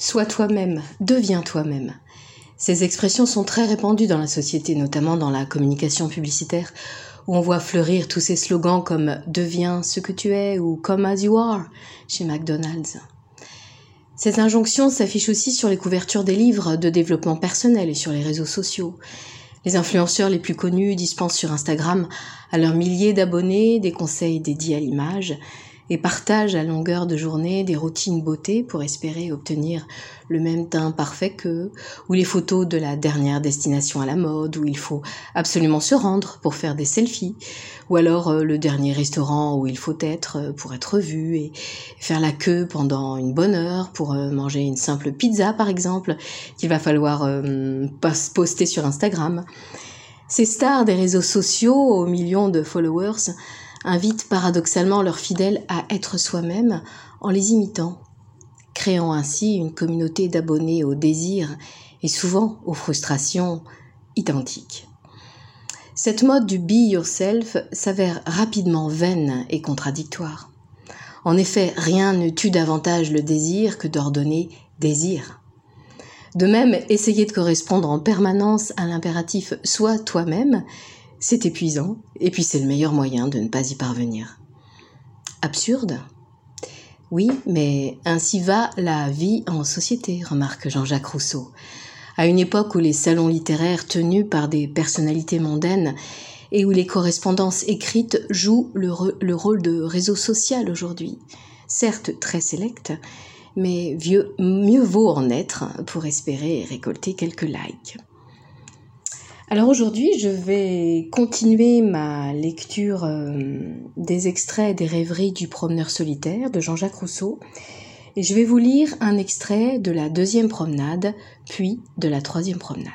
Sois toi-même, deviens toi-même. Ces expressions sont très répandues dans la société, notamment dans la communication publicitaire, où on voit fleurir tous ces slogans comme Deviens ce que tu es ou Come as you are chez McDonald's. Ces injonctions s'affichent aussi sur les couvertures des livres de développement personnel et sur les réseaux sociaux. Les influenceurs les plus connus dispensent sur Instagram à leurs milliers d'abonnés des conseils dédiés à l'image, et partagent à longueur de journée des routines beauté pour espérer obtenir le même teint parfait qu'eux, ou les photos de la dernière destination à la mode où il faut absolument se rendre pour faire des selfies, ou alors euh, le dernier restaurant où il faut être euh, pour être vu et faire la queue pendant une bonne heure pour euh, manger une simple pizza par exemple qu'il va falloir poster sur Instagram. Ces stars des réseaux sociaux aux millions de followers invitent paradoxalement leurs fidèles à être soi-même en les imitant, créant ainsi une communauté d'abonnés aux désirs et souvent aux frustrations identiques. Cette mode du be yourself s'avère rapidement vaine et contradictoire. En effet, rien ne tue davantage le désir que d'ordonner désir. De même, essayer de correspondre en permanence à l'impératif sois toi-même c'est épuisant, et puis c'est le meilleur moyen de ne pas y parvenir. Absurde? Oui, mais ainsi va la vie en société, remarque Jean-Jacques Rousseau. À une époque où les salons littéraires tenus par des personnalités mondaines et où les correspondances écrites jouent le, rôle de réseau social aujourd'hui, certes très sélect, mais mieux vaut en être pour espérer récolter quelques likes. Alors aujourd'hui, je vais continuer ma lecture euh, des extraits des rêveries du promeneur solitaire de Jean-Jacques Rousseau. Et je vais vous lire un extrait de la deuxième promenade, puis de la troisième promenade.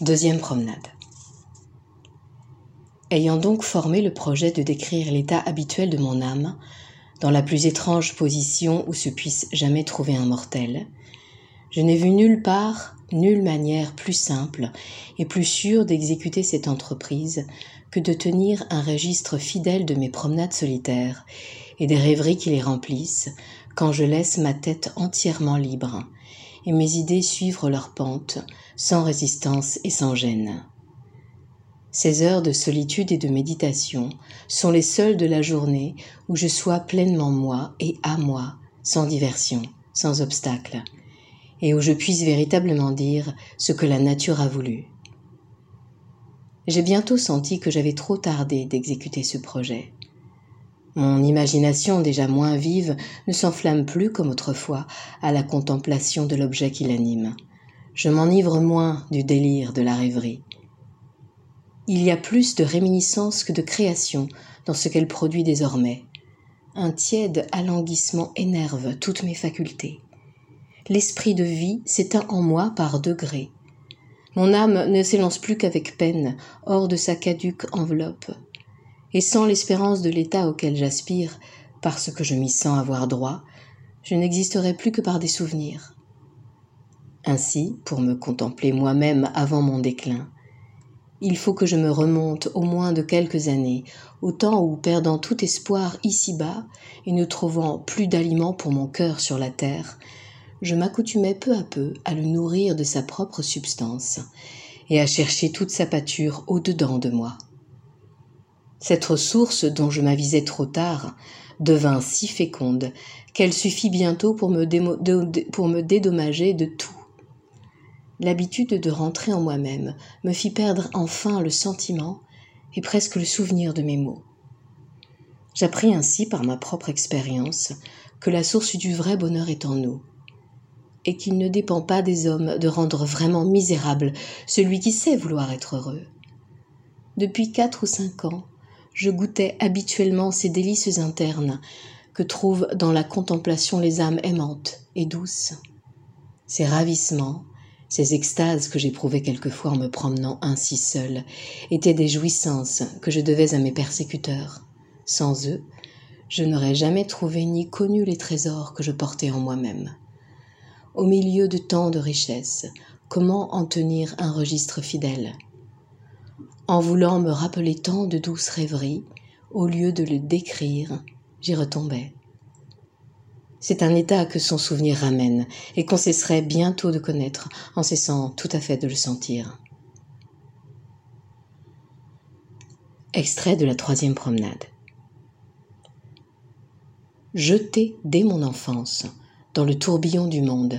Deuxième promenade. Ayant donc formé le projet de décrire l'état habituel de mon âme, dans la plus étrange position où se puisse jamais trouver un mortel, je n'ai vu nulle part, nulle manière plus simple et plus sûre d'exécuter cette entreprise que de tenir un registre fidèle de mes promenades solitaires et des rêveries qui les remplissent quand je laisse ma tête entièrement libre et mes idées suivre leur pente sans résistance et sans gêne. Ces heures de solitude et de méditation sont les seules de la journée où je sois pleinement moi et à moi, sans diversion, sans obstacle, et où je puisse véritablement dire ce que la nature a voulu. J'ai bientôt senti que j'avais trop tardé d'exécuter ce projet. Mon imagination déjà moins vive ne s'enflamme plus comme autrefois à la contemplation de l'objet qui l'anime. Je m'enivre moins du délire de la rêverie. Il y a plus de réminiscence que de création dans ce qu'elle produit désormais. Un tiède alanguissement énerve toutes mes facultés l'esprit de vie s'éteint en moi par degrés. Mon âme ne s'élance plus qu'avec peine, hors de sa caduque enveloppe. Et sans l'espérance de l'état auquel j'aspire, parce que je m'y sens avoir droit, je n'existerai plus que par des souvenirs. Ainsi, pour me contempler moi-même avant mon déclin, il faut que je me remonte au moins de quelques années, au temps où, perdant tout espoir ici-bas, et ne trouvant plus d'aliments pour mon cœur sur la terre, je m'accoutumais peu à peu à le nourrir de sa propre substance et à chercher toute sa pâture au-dedans de moi. Cette ressource dont je m'avisais trop tard devint si féconde qu'elle suffit bientôt pour me, dédommager de tout. L'habitude de rentrer en moi-même me fit perdre enfin le sentiment et presque le souvenir de mes mots. J'appris ainsi par ma propre expérience que la source du vrai bonheur est en nous, et qu'il ne dépend pas des hommes de rendre vraiment misérable celui qui sait vouloir être heureux. Depuis quatre ou cinq ans, je goûtais habituellement ces délices internes que trouvent dans la contemplation les âmes aimantes et douces. Ces ravissements, ces extases que j'éprouvais quelquefois en me promenant ainsi seul, étaient des jouissances que je devais à mes persécuteurs. Sans eux, je n'aurais jamais trouvé ni connu les trésors que je portais en moi-même au milieu de tant de richesses, comment en tenir un registre fidèle? En voulant me rappeler tant de douces rêveries, au lieu de le décrire, j'y retombais. C'est un état que son souvenir ramène et qu'on cesserait bientôt de connaître en cessant tout à fait de le sentir. Extrait de la troisième promenade. Jeté dès mon enfance dans le tourbillon du monde,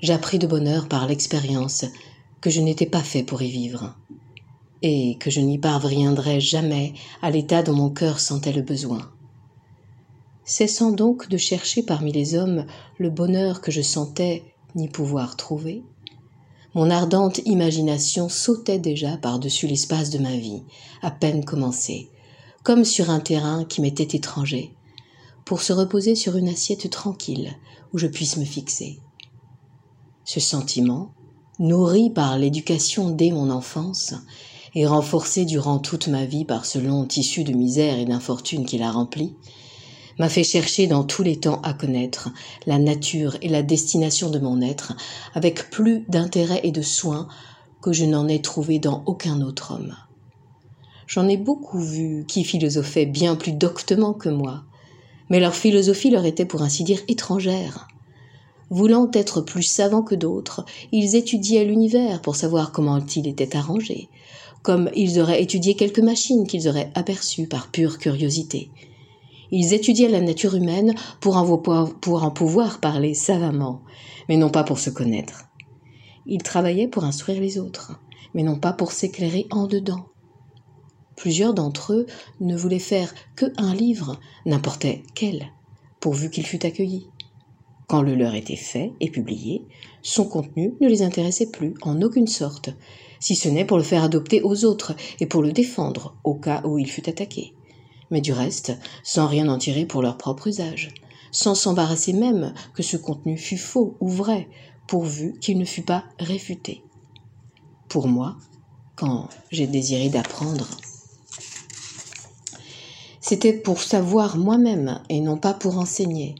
j'appris de bonheur par l'expérience que je n'étais pas fait pour y vivre, et que je n'y parviendrais jamais à l'état dont mon cœur sentait le besoin. Cessant donc de chercher parmi les hommes le bonheur que je sentais n'y pouvoir trouver, mon ardente imagination sautait déjà par-dessus l'espace de ma vie, à peine commencée, comme sur un terrain qui m'était étranger, pour se reposer sur une assiette tranquille où je puisse me fixer. Ce sentiment, nourri par l'éducation dès mon enfance, et renforcé durant toute ma vie par ce long tissu de misère et d'infortune qui l'a rempli, m'a fait chercher dans tous les temps à connaître la nature et la destination de mon être avec plus d'intérêt et de soin que je n'en ai trouvé dans aucun autre homme. J'en ai beaucoup vu qui philosophaient bien plus doctement que moi, mais leur philosophie leur était pour ainsi dire étrangère. Voulant être plus savants que d'autres, ils étudiaient l'univers pour savoir comment il était arrangé, comme ils auraient étudié quelques machines qu'ils auraient aperçues par pure curiosité. Ils étudiaient la nature humaine pour en, pour en pouvoir parler savamment, mais non pas pour se connaître. Ils travaillaient pour instruire les autres, mais non pas pour s'éclairer en dedans. Plusieurs d'entre eux ne voulaient faire que un livre, n'importe quel, pourvu qu'il fût accueilli. Quand le leur était fait et publié, son contenu ne les intéressait plus en aucune sorte, si ce n'est pour le faire adopter aux autres et pour le défendre au cas où il fût attaqué mais du reste, sans rien en tirer pour leur propre usage, sans s'embarrasser même que ce contenu fût faux ou vrai, pourvu qu'il ne fût pas réfuté. Pour moi, quand j'ai désiré d'apprendre, c'était pour savoir moi-même et non pas pour enseigner.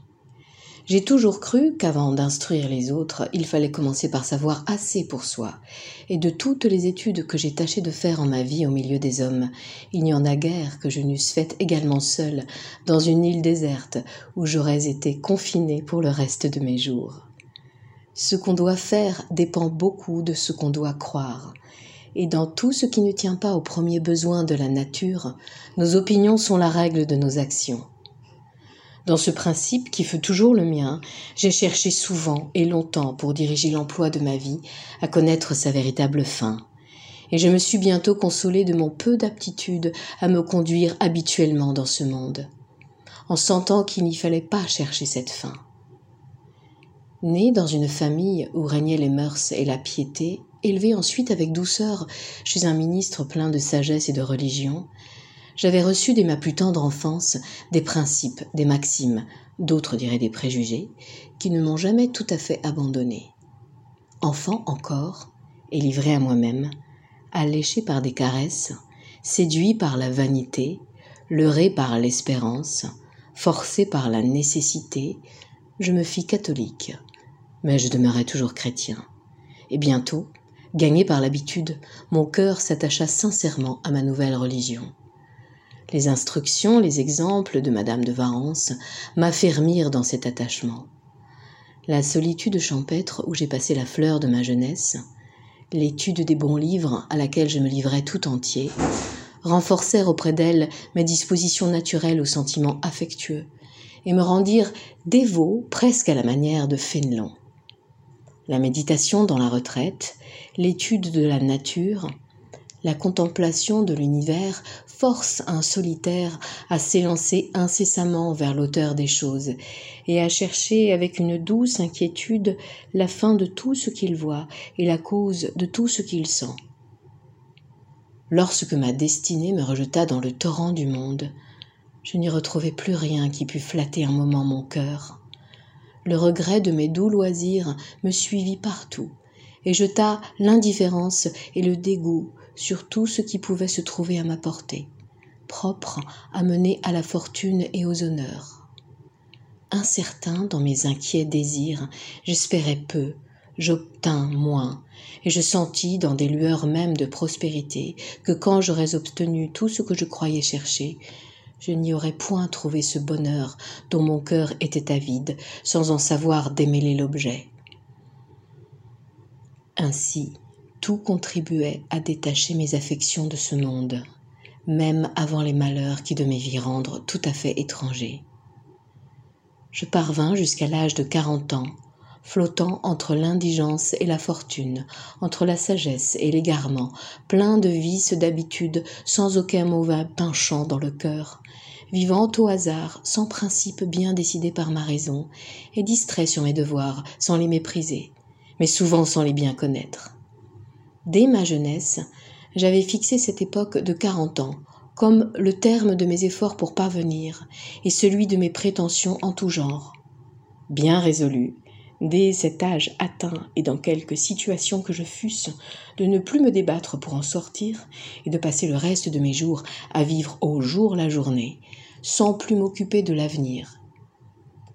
J'ai toujours cru qu'avant d'instruire les autres, il fallait commencer par savoir assez pour soi. Et de toutes les études que j'ai tâché de faire en ma vie au milieu des hommes, il n'y en a guère que je n'eusse faite également seule, dans une île déserte, où j'aurais été confinée pour le reste de mes jours. Ce qu'on doit faire dépend beaucoup de ce qu'on doit croire. Et dans tout ce qui ne tient pas aux premiers besoins de la nature, nos opinions sont la règle de nos actions. Dans ce principe qui fut toujours le mien, j'ai cherché souvent et longtemps pour diriger l'emploi de ma vie à connaître sa véritable fin. Et je me suis bientôt consolé de mon peu d'aptitude à me conduire habituellement dans ce monde, en sentant qu'il n'y fallait pas chercher cette fin. Né dans une famille où régnaient les mœurs et la piété, élevé ensuite avec douceur chez un ministre plein de sagesse et de religion, j'avais reçu dès ma plus tendre enfance des principes, des maximes, d'autres diraient des préjugés, qui ne m'ont jamais tout à fait abandonné. Enfant encore, et livré à moi-même, alléché par des caresses, séduit par la vanité, leurré par l'espérance, forcé par la nécessité, je me fis catholique, mais je demeurai toujours chrétien. Et bientôt, gagné par l'habitude, mon cœur s'attacha sincèrement à ma nouvelle religion. Les instructions, les exemples de Madame de Varence m'affermirent dans cet attachement. La solitude champêtre où j'ai passé la fleur de ma jeunesse, l'étude des bons livres à laquelle je me livrais tout entier, renforcèrent auprès d'elle mes dispositions naturelles aux sentiments affectueux et me rendirent dévot presque à la manière de Fénelon. La méditation dans la retraite, l'étude de la nature, la contemplation de l'univers force un solitaire à s'élancer incessamment vers l'auteur des choses et à chercher avec une douce inquiétude la fin de tout ce qu'il voit et la cause de tout ce qu'il sent. Lorsque ma destinée me rejeta dans le torrent du monde, je n'y retrouvai plus rien qui pût flatter un moment mon cœur. Le regret de mes doux loisirs me suivit partout et jeta l'indifférence et le dégoût sur tout ce qui pouvait se trouver à ma portée, propre à mener à la fortune et aux honneurs. Incertain dans mes inquiets désirs, j'espérais peu, j'obtins moins, et je sentis dans des lueurs mêmes de prospérité que quand j'aurais obtenu tout ce que je croyais chercher, je n'y aurais point trouvé ce bonheur dont mon cœur était avide, sans en savoir démêler l'objet. Ainsi, tout contribuait à détacher mes affections de ce monde, même avant les malheurs qui devaient m'y rendre tout à fait étranger. Je parvins jusqu'à l'âge de quarante ans, flottant entre l'indigence et la fortune, entre la sagesse et l'égarement, plein de vices d'habitude, sans aucun mauvais penchant dans le cœur, vivant au hasard, sans principe bien décidé par ma raison, et distrait sur mes devoirs, sans les mépriser, mais souvent sans les bien connaître. Dès ma jeunesse, j'avais fixé cette époque de quarante ans, comme le terme de mes efforts pour parvenir, et celui de mes prétentions en tout genre. Bien résolu, dès cet âge atteint et dans quelque situation que je fusse, de ne plus me débattre pour en sortir, et de passer le reste de mes jours à vivre au jour la journée, sans plus m'occuper de l'avenir.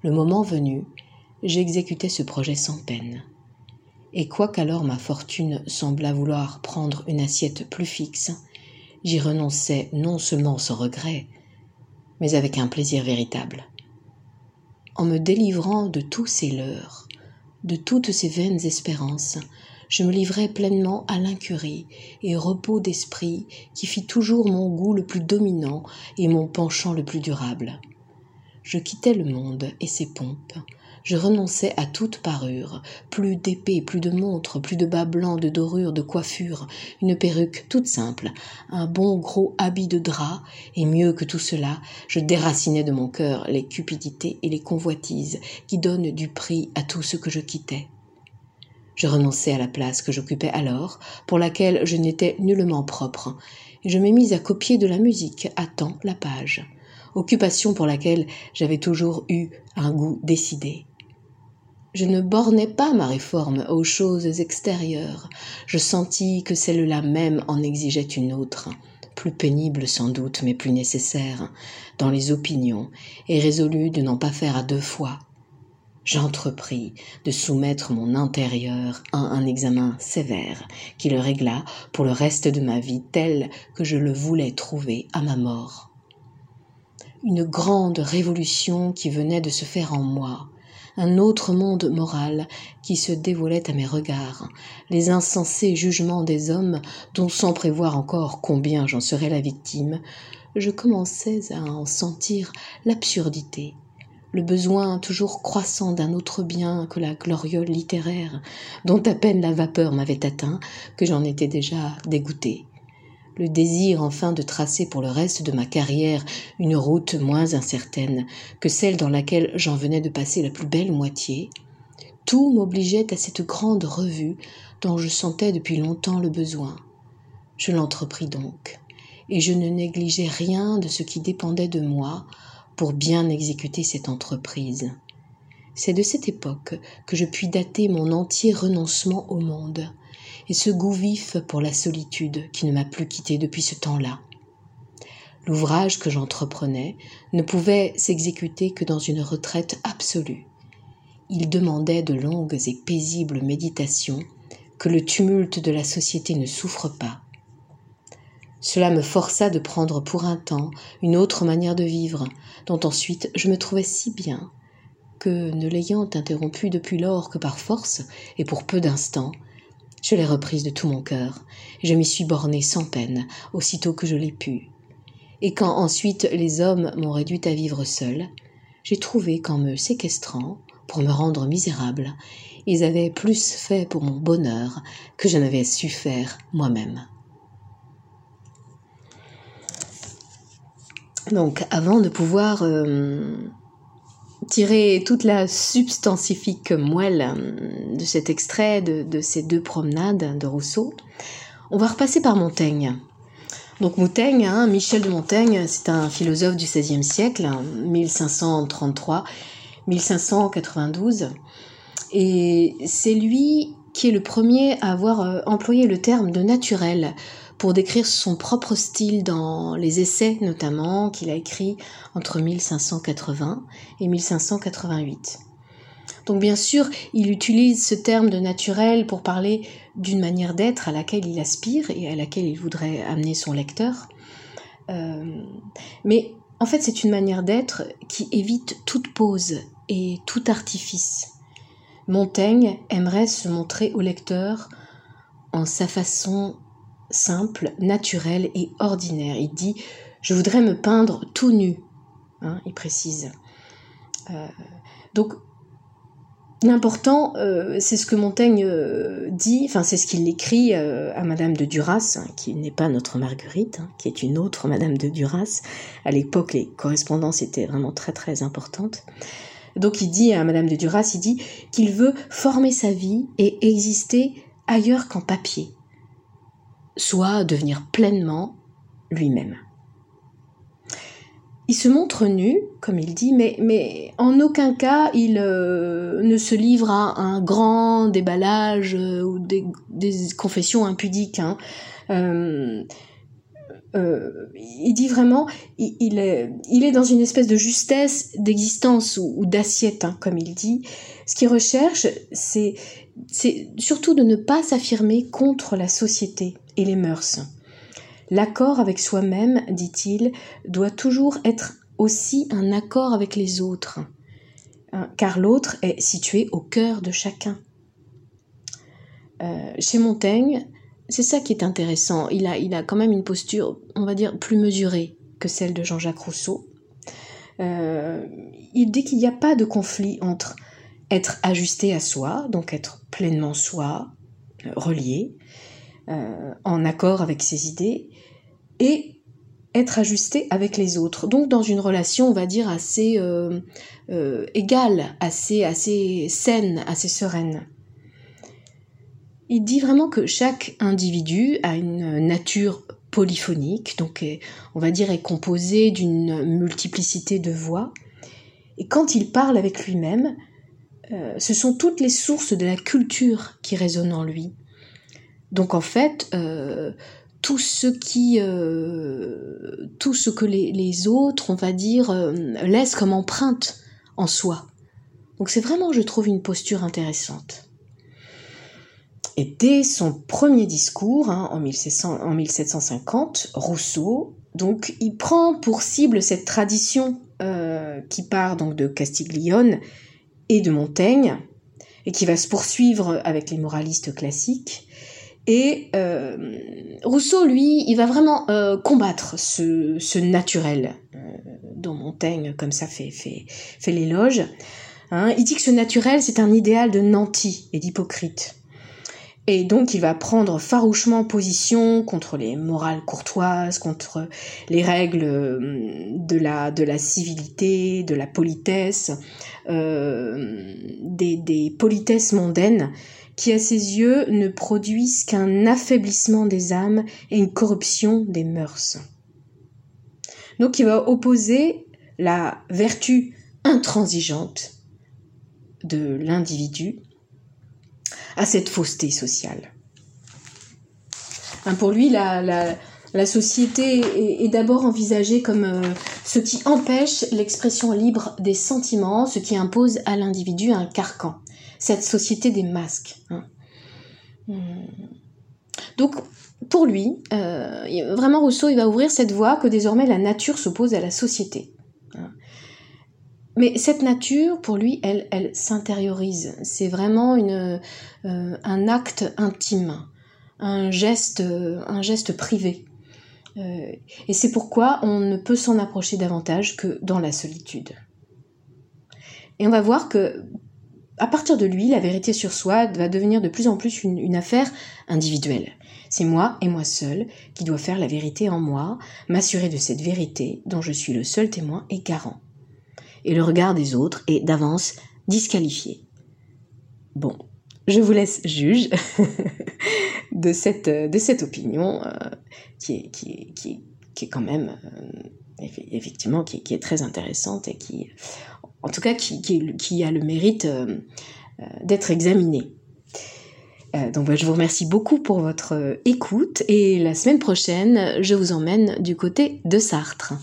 Le moment venu, j'exécutais ce projet sans peine. Et quoiqu'alors ma fortune semblât vouloir prendre une assiette plus fixe, j'y renonçais non seulement sans regret, mais avec un plaisir véritable. En me délivrant de tous ces leurres, de toutes ces vaines espérances, je me livrais pleinement à l'incurie et repos d'esprit qui fit toujours mon goût le plus dominant et mon penchant le plus durable. Je quittais le monde et ses pompes, je renonçais à toute parure, plus d'épée, plus de montre, plus de bas blancs, de dorures, de coiffure, une perruque toute simple, un bon gros habit de drap, et mieux que tout cela, je déracinais de mon cœur les cupidités et les convoitises qui donnent du prix à tout ce que je quittais. Je renonçais à la place que j'occupais alors, pour laquelle je n'étais nullement propre, et je m'ai mis à copier de la musique à temps la page, occupation pour laquelle j'avais toujours eu un goût décidé. Je ne bornais pas ma réforme aux choses extérieures. Je sentis que celle-là même en exigeait une autre, plus pénible sans doute, mais plus nécessaire, dans les opinions, et résolus de n'en pas faire à deux fois. J'entrepris de soumettre mon intérieur à un examen sévère qui le régla pour le reste de ma vie tel que je le voulais trouver à ma mort. Une grande révolution qui venait de se faire en moi, un autre monde moral qui se dévoilait à mes regards, les insensés jugements des hommes dont sans prévoir encore combien j'en serais la victime, je commençais à en sentir l'absurdité, le besoin toujours croissant d'un autre bien que la gloriole littéraire, dont à peine la vapeur m'avait atteint, que j'en étais déjà dégoûté le désir enfin de tracer pour le reste de ma carrière une route moins incertaine que celle dans laquelle j'en venais de passer la plus belle moitié, tout m'obligeait à cette grande revue dont je sentais depuis longtemps le besoin. Je l'entrepris donc, et je ne négligeais rien de ce qui dépendait de moi pour bien exécuter cette entreprise. C'est de cette époque que je puis dater mon entier renoncement au monde, et ce goût vif pour la solitude qui ne m'a plus quitté depuis ce temps-là. L'ouvrage que j'entreprenais ne pouvait s'exécuter que dans une retraite absolue. Il demandait de longues et paisibles méditations que le tumulte de la société ne souffre pas. Cela me força de prendre pour un temps une autre manière de vivre, dont ensuite je me trouvais si bien que, ne l'ayant interrompue depuis lors que par force et pour peu d'instants, je l'ai reprise de tout mon cœur, je m'y suis bornée sans peine, aussitôt que je l'ai pu. Et quand ensuite les hommes m'ont réduite à vivre seule, j'ai trouvé qu'en me séquestrant, pour me rendre misérable, ils avaient plus fait pour mon bonheur que je n'avais su faire moi-même. Donc avant de pouvoir euh, tirer toute la substantifique moelle euh, de cet extrait de, ces deux promenades de Rousseau, on va repasser par Montaigne. Donc Montaigne, hein, Michel de Montaigne, c'est un philosophe du XVIe siècle, 1533-1592, et c'est lui qui est le premier à avoir euh, employé le terme de naturel pour décrire son propre style dans les essais notamment qu'il a écrit entre 1580 et 1588. Donc bien sûr, il utilise ce terme de naturel pour parler d'une manière d'être à laquelle il aspire et à laquelle il voudrait amener son lecteur. Euh, mais en fait, c'est une manière d'être qui évite toute pause et tout artifice. Montaigne aimerait se montrer au lecteur en sa façon simple, naturelle et ordinaire. Il dit Je voudrais me peindre tout nu. Hein, il précise. Euh, donc, L'important, euh, c'est ce que Montaigne euh, dit, enfin c'est ce qu'il écrit à Madame de Duras, hein, qui n'est pas notre Marguerite, hein, qui est une autre Madame de Duras. À l'époque, les correspondances étaient vraiment très très importantes. Donc il dit à Madame de Duras, il dit qu'il veut former sa vie et exister ailleurs qu'en papier, soit devenir pleinement lui-même. Il se montre nu, comme il dit, mais, en aucun cas il euh, ne se livre à un grand déballage euh, ou des, confessions impudiques. Hein. Euh, il dit vraiment, il, est, il est dans une espèce de justesse d'existence ou, d'assiette, hein, comme il dit. Ce qu'il recherche, c'est surtout de ne pas s'affirmer contre la société et les mœurs. L'accord avec soi-même, dit-il, doit toujours être aussi un accord avec les autres, hein, car l'autre est situé au cœur de chacun. Euh, chez Montaigne, c'est ça qui est intéressant. Il a, il a quand même une posture, on va dire, plus mesurée que celle de Jean-Jacques Rousseau. Euh, il dit qu'il n'y a pas de conflit entre être ajusté à soi, donc être pleinement soi, relié, euh, en accord avec ses idées, et être ajusté avec les autres. Donc dans une relation, on va dire, assez euh, euh, égale, assez saine, assez sereine. Il dit vraiment que chaque individu a une nature polyphonique, donc on va dire est composé d'une multiplicité de voix. Et quand il parle avec lui-même, ce sont toutes les sources de la culture qui résonnent en lui. Donc en fait, euh, tout ce qui, euh, tout ce que les, autres, on va dire, euh, laissent comme empreinte en soi. Donc c'est vraiment, je trouve, une posture intéressante. Et dès son premier discours, hein, en, 1700, en 1750, Rousseau, donc, il prend pour cible cette tradition qui part donc de Castiglione et de Montaigne, et qui va se poursuivre avec les moralistes classiques, et euh, Rousseau, lui, il va vraiment euh, combattre ce, naturel euh, dont Montaigne, comme ça, fait l'éloge. Hein. il dit que ce naturel, c'est un idéal de nanti et d'hypocrite. Et donc, il va prendre farouchement position contre les morales courtoises, contre les règles de la, de la civilité, de la politesse, des, des politesses mondaines qui à ses yeux ne produisent qu'un affaiblissement des âmes et une corruption des mœurs. Donc il va opposer la vertu intransigeante de l'individu à cette fausseté sociale. Hein, pour lui, la, société est, d'abord envisagée comme euh, ce qui empêche l'expression libre des sentiments, ce qui impose à l'individu un carcan cette société des masques. Hein. Hmm. Donc, pour lui, euh, vraiment Rousseau, il va ouvrir cette voie que désormais la nature s'oppose à la société. Hein. Mais cette nature, pour lui, elle, s'intériorise. C'est vraiment une, euh, un acte intime, un geste, un geste privé. Euh, et c'est pourquoi on ne peut s'en approcher davantage que dans la solitude. Et on va voir que à partir de lui, la vérité sur soi va devenir de plus en plus une, affaire individuelle. C'est moi et moi seul qui dois faire la vérité en moi, m'assurer de cette vérité dont je suis le seul témoin et garant. Et le regard des autres est d'avance disqualifié. Bon, je vous laisse juge de, cette, opinion euh, qui, est, quand même, euh, effectivement, très intéressante et qui, en tout cas qui, a le mérite euh, d'être examiné. Euh, donc je vous remercie beaucoup pour votre écoute et la semaine prochaine, je vous emmène du côté de Sartre.